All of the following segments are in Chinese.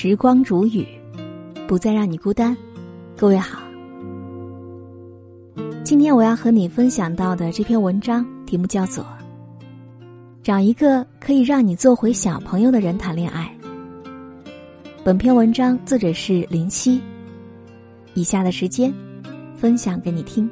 时光煮雨，不再让你孤单。各位好，今天我要和你分享到的这篇文章题目叫做《找一个可以让你做回小朋友的人谈恋爱》。本篇文章作者是林夕。以下的时间，分享给你听。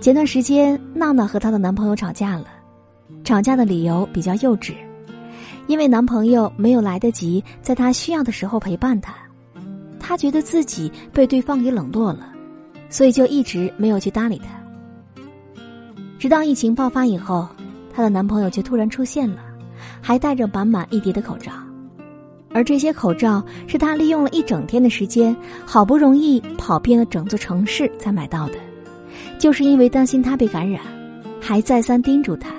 前段时间，娜娜和她的男朋友吵架了。吵架的理由比较幼稚，因为男朋友没有来得及在她需要的时候陪伴她，她觉得自己被对方给冷落了，所以就一直没有去搭理他。直到疫情爆发以后，她的男朋友却突然出现了，还带着满满一叠的口罩，而这些口罩是她利用了一整天的时间，好不容易跑遍了整座城市才买到的。就是因为担心他被感染，还再三叮嘱他，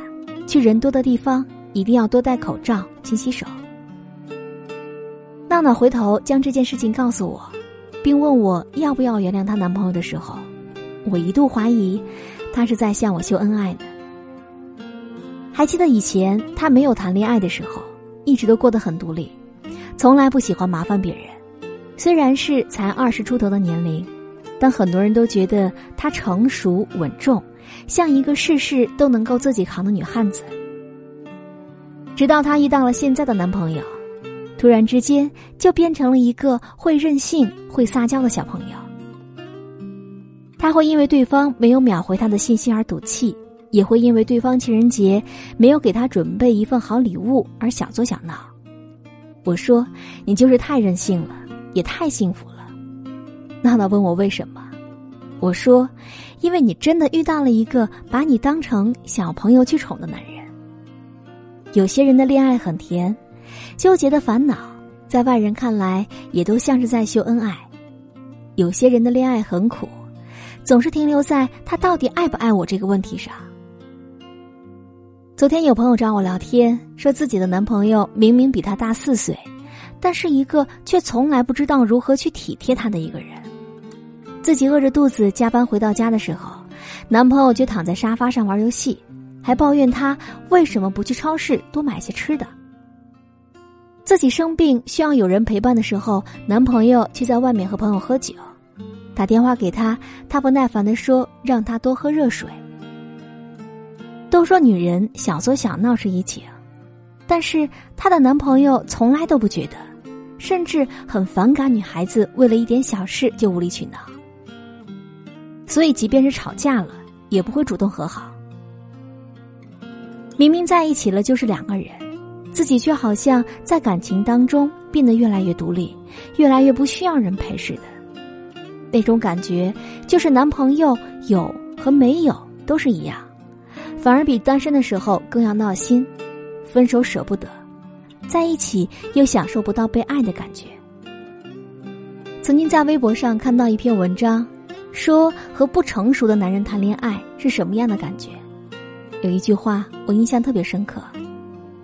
去人多的地方一定要多戴口罩、勤洗手。闹闹回头将这件事情告诉我，并问我要不要原谅她男朋友的时候，我一度怀疑，他是在向我秀恩爱呢。还记得以前他没有谈恋爱的时候，一直都过得很独立，从来不喜欢麻烦别人，虽然是才二十出头的年龄。但很多人都觉得她成熟稳重，像一个事事都能够自己扛的女汉子。直到她遇到了现在的男朋友，突然之间就变成了一个会任性、会撒娇的小朋友。她会因为对方没有秒回她的信息而赌气，也会因为对方情人节没有给她准备一份好礼物而小作小闹。我说：“你就是太任性了，也太幸福了。”娜娜问我为什么，我说，因为你真的遇到了一个把你当成小朋友去宠的男人。有些人的恋爱很甜，纠结的烦恼在外人看来也都像是在秀恩爱；有些人的恋爱很苦，总是停留在他到底爱不爱我这个问题上。昨天有朋友找我聊天，说自己的男朋友明明比他大四岁，但是一个却从来不知道如何去体贴他的一个人。自己饿着肚子加班回到家的时候，男朋友就躺在沙发上玩游戏，还抱怨他为什么不去超市多买些吃的。自己生病需要有人陪伴的时候，男朋友却在外面和朋友喝酒，打电话给他，他不耐烦的说让他多喝热水。都说女人小作小闹是一情，但是她的男朋友从来都不觉得，甚至很反感女孩子为了一点小事就无理取闹。所以，即便是吵架了，也不会主动和好。明明在一起了，就是两个人，自己却好像在感情当中变得越来越独立，越来越不需要人陪似的。那种感觉，就是男朋友有和没有都是一样，反而比单身的时候更要闹心。分手舍不得，在一起又享受不到被爱的感觉。曾经在微博上看到一篇文章。说和不成熟的男人谈恋爱是什么样的感觉？有一句话我印象特别深刻，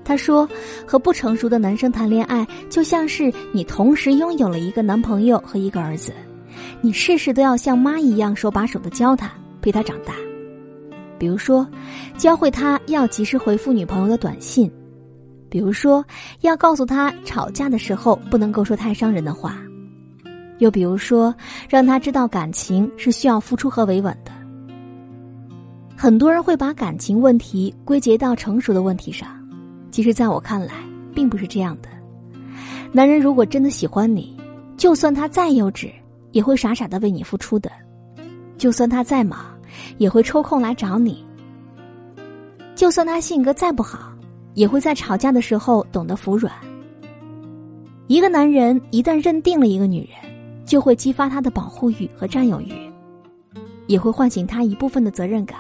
他说和不成熟的男生谈恋爱就像是你同时拥有了一个男朋友和一个儿子，你事事都要像妈一样手把手的教他，陪他长大。比如说，教会他要及时回复女朋友的短信；比如说，要告诉他吵架的时候不能够说太伤人的话。又比如说，让他知道感情是需要付出和维稳的。很多人会把感情问题归结到成熟的问题上，其实在我看来，并不是这样的。男人如果真的喜欢你，就算他再幼稚，也会傻傻的为你付出的；就算他再忙，也会抽空来找你；就算他性格再不好，也会在吵架的时候懂得服软。一个男人一旦认定了一个女人，就会激发他的保护欲和占有欲，也会唤醒他一部分的责任感。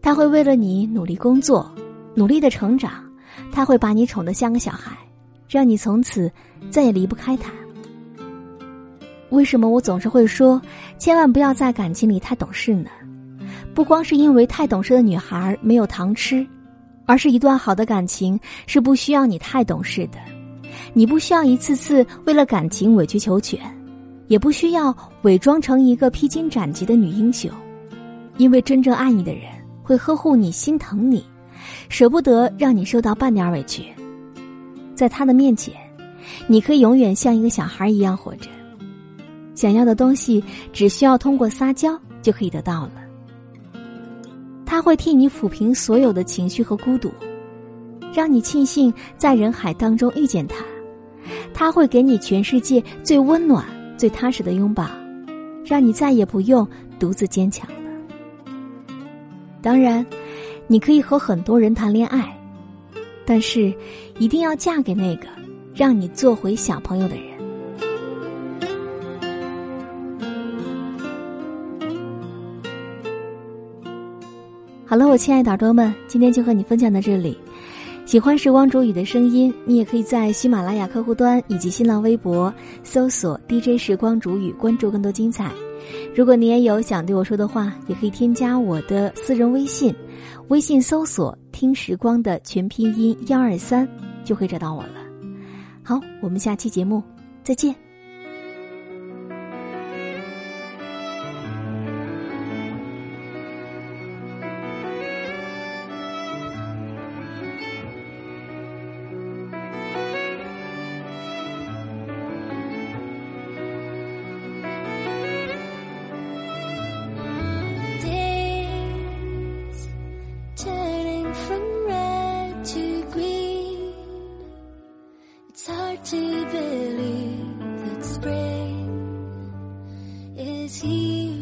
他会为了你努力工作，努力的成长。他会把你宠得像个小孩，让你从此再也离不开他。为什么我总是会说，千万不要在感情里太懂事呢？不光是因为太懂事的女孩没有糖吃，而是一段好的感情是不需要你太懂事的。你不需要一次次为了感情委曲求全。也不需要伪装成一个披荆斩棘的女英雄，因为真正爱你的人会呵护你、心疼你，舍不得让你受到半点委屈。在他的面前，你可以永远像一个小孩一样活着。想要的东西只需要通过撒娇就可以得到了。他会替你抚平所有的情绪和孤独，让你庆幸在人海当中遇见他。他会给你全世界最温暖、最踏实的拥抱，让你再也不用独自坚强了。当然，你可以和很多人谈恋爱，但是一定要嫁给那个让你做回小朋友的人。好了，我亲爱的耳朵们，今天就和你分享到这里。喜欢时光煮雨的声音，你也可以在喜马拉雅客户端以及新浪微博搜索 DJ 时光煮雨，关注更多精彩。如果你也有想对我说的话，也可以添加我的私人微信，微信搜索“听时光”的全拼音幺二三，就会找到我了。好，我们下期节目再见。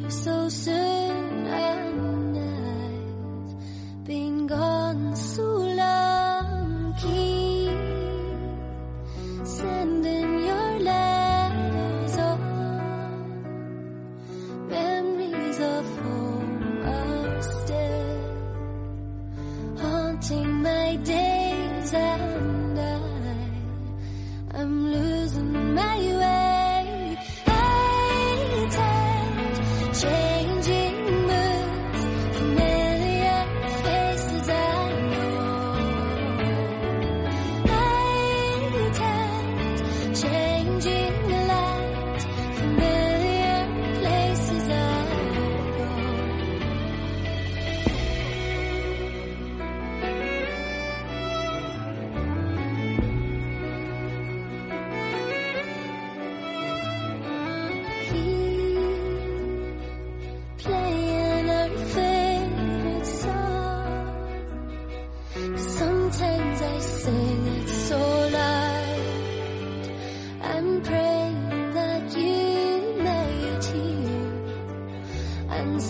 So soon and I've been gone so long keep sending your letters on memories of home are still haunting my days and I I'm losing my way. and